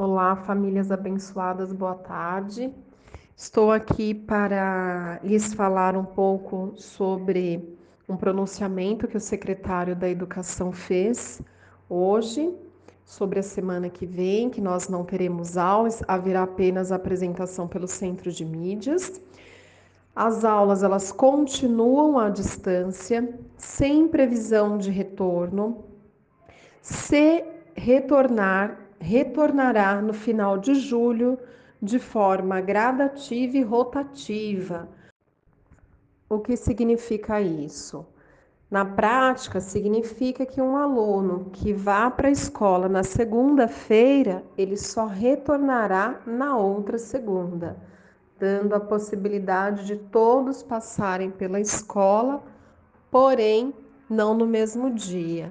Olá, famílias abençoadas, boa tarde. Estou aqui para lhes falar um pouco sobre um pronunciamento que o secretário da Educação fez hoje, sobre a semana que vem, que nós não teremos aulas, haverá apenas apresentação pelo Centro de Mídias. As aulas elas continuam à distância, sem previsão de retorno. Se retornar retornará no final de julho de forma gradativa e rotativa. O que significa isso? Na prática, significa que um aluno que vá para a escola na segunda-feira, ele só retornará na outra segunda, dando a possibilidade de todos passarem pela escola, porém não no mesmo dia.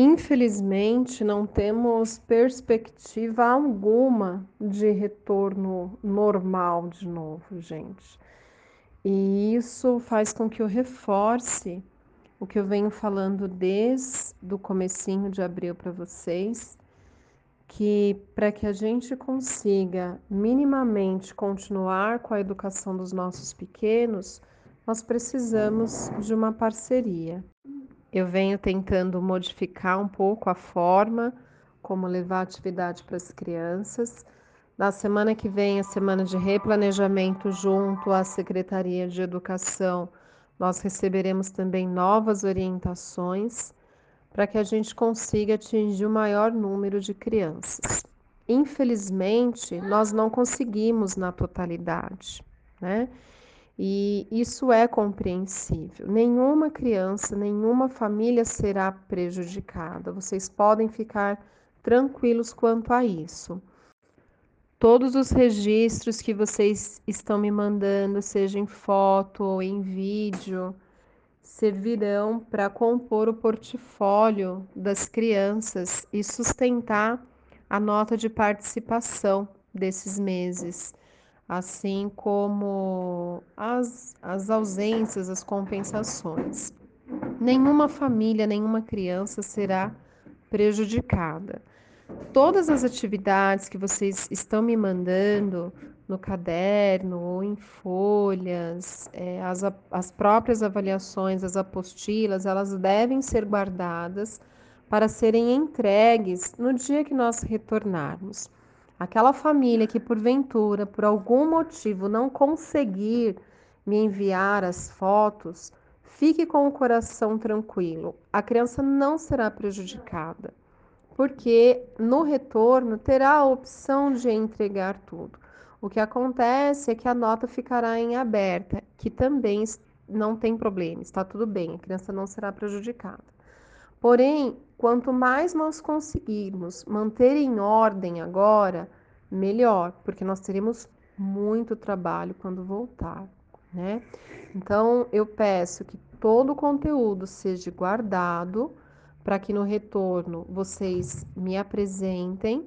Infelizmente, não temos perspectiva alguma de retorno normal de novo, gente. E isso faz com que eu reforce o que eu venho falando desde o comecinho de abril para vocês, que para que a gente consiga minimamente continuar com a educação dos nossos pequenos, nós precisamos de uma parceria. Eu venho tentando modificar um pouco a forma como levar atividade para as crianças. Na semana que vem, a semana de replanejamento junto à Secretaria de Educação, nós receberemos também novas orientações para que a gente consiga atingir o maior número de crianças. Infelizmente, nós não conseguimos na totalidade, né? E isso é compreensível. Nenhuma criança, nenhuma família será prejudicada. Vocês podem ficar tranquilos quanto a isso. Todos os registros que vocês estão me mandando, seja em foto ou em vídeo, servirão para compor o portfólio das crianças e sustentar a nota de participação desses meses assim como as, as ausências, as compensações. Nenhuma família, nenhuma criança será prejudicada. Todas as atividades que vocês estão me mandando no caderno ou em folhas, é, as, as próprias avaliações, as apostilas, elas devem ser guardadas para serem entregues no dia que nós retornarmos. Aquela família que porventura, por algum motivo, não conseguir me enviar as fotos, fique com o coração tranquilo. A criança não será prejudicada, porque no retorno terá a opção de entregar tudo. O que acontece é que a nota ficará em aberta, que também não tem problema, está tudo bem, a criança não será prejudicada. Porém, quanto mais nós conseguirmos manter em ordem agora, melhor, porque nós teremos muito trabalho quando voltar, né? Então, eu peço que todo o conteúdo seja guardado para que no retorno vocês me apresentem.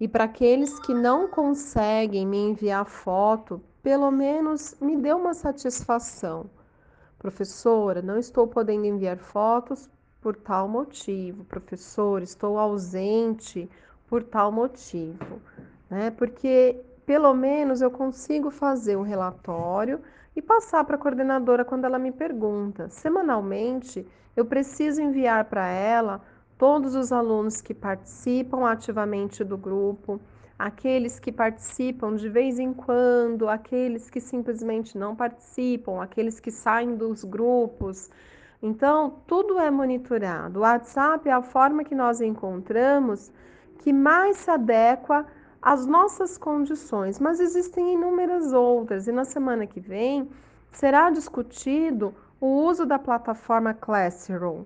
E para aqueles que não conseguem me enviar foto, pelo menos me dê uma satisfação. Professora, não estou podendo enviar fotos por tal motivo. Professor, estou ausente por tal motivo, né? Porque pelo menos eu consigo fazer o relatório e passar para a coordenadora quando ela me pergunta. Semanalmente, eu preciso enviar para ela todos os alunos que participam ativamente do grupo, aqueles que participam de vez em quando, aqueles que simplesmente não participam, aqueles que saem dos grupos. Então, tudo é monitorado. O WhatsApp é a forma que nós encontramos que mais se adequa às nossas condições, mas existem inúmeras outras, e na semana que vem será discutido o uso da plataforma Classroom.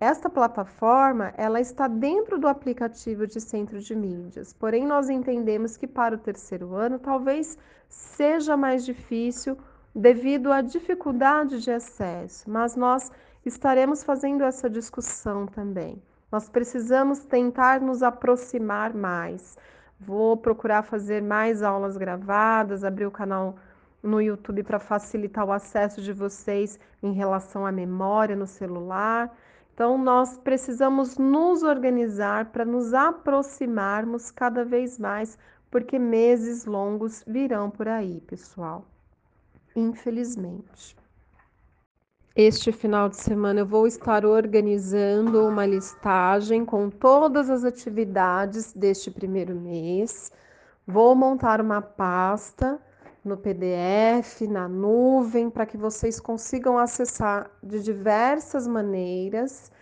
Esta plataforma, ela está dentro do aplicativo de centro de mídias, porém nós entendemos que para o terceiro ano talvez seja mais difícil devido à dificuldade de acesso, mas nós estaremos fazendo essa discussão também. Nós precisamos tentar nos aproximar mais. Vou procurar fazer mais aulas gravadas, abrir o canal no YouTube para facilitar o acesso de vocês em relação à memória no celular. Então, nós precisamos nos organizar para nos aproximarmos cada vez mais, porque meses longos virão por aí, pessoal. Infelizmente. Este final de semana eu vou estar organizando uma listagem com todas as atividades deste primeiro mês. Vou montar uma pasta no PDF, na nuvem, para que vocês consigam acessar de diversas maneiras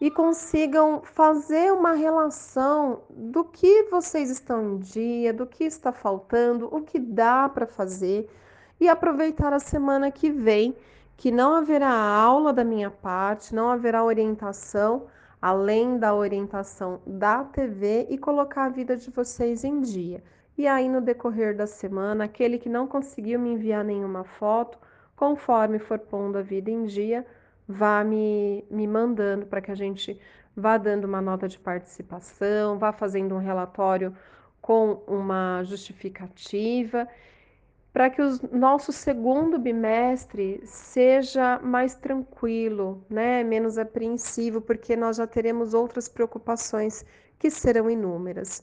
e consigam fazer uma relação do que vocês estão em dia, do que está faltando, o que dá para fazer e aproveitar a semana que vem, que não haverá aula da minha parte, não haverá orientação além da orientação da TV e colocar a vida de vocês em dia. E aí, no decorrer da semana, aquele que não conseguiu me enviar nenhuma foto, conforme for pondo a vida em dia, vá me, me mandando para que a gente vá dando uma nota de participação, vá fazendo um relatório com uma justificativa, para que o nosso segundo bimestre seja mais tranquilo, né? menos apreensivo, porque nós já teremos outras preocupações que serão inúmeras.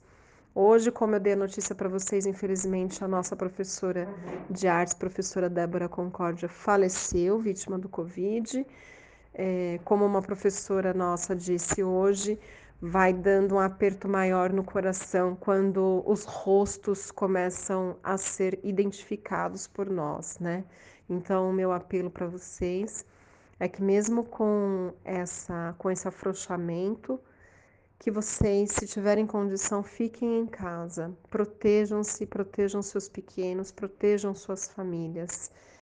Hoje, como eu dei a notícia para vocês, infelizmente, a nossa professora de artes, professora Débora Concórdia, faleceu, vítima do Covid. É, como uma professora nossa disse hoje, vai dando um aperto maior no coração quando os rostos começam a ser identificados por nós, né? Então, o meu apelo para vocês é que mesmo com essa com esse afrouxamento, que vocês, se tiverem condição, fiquem em casa, protejam-se, protejam seus pequenos, protejam suas famílias.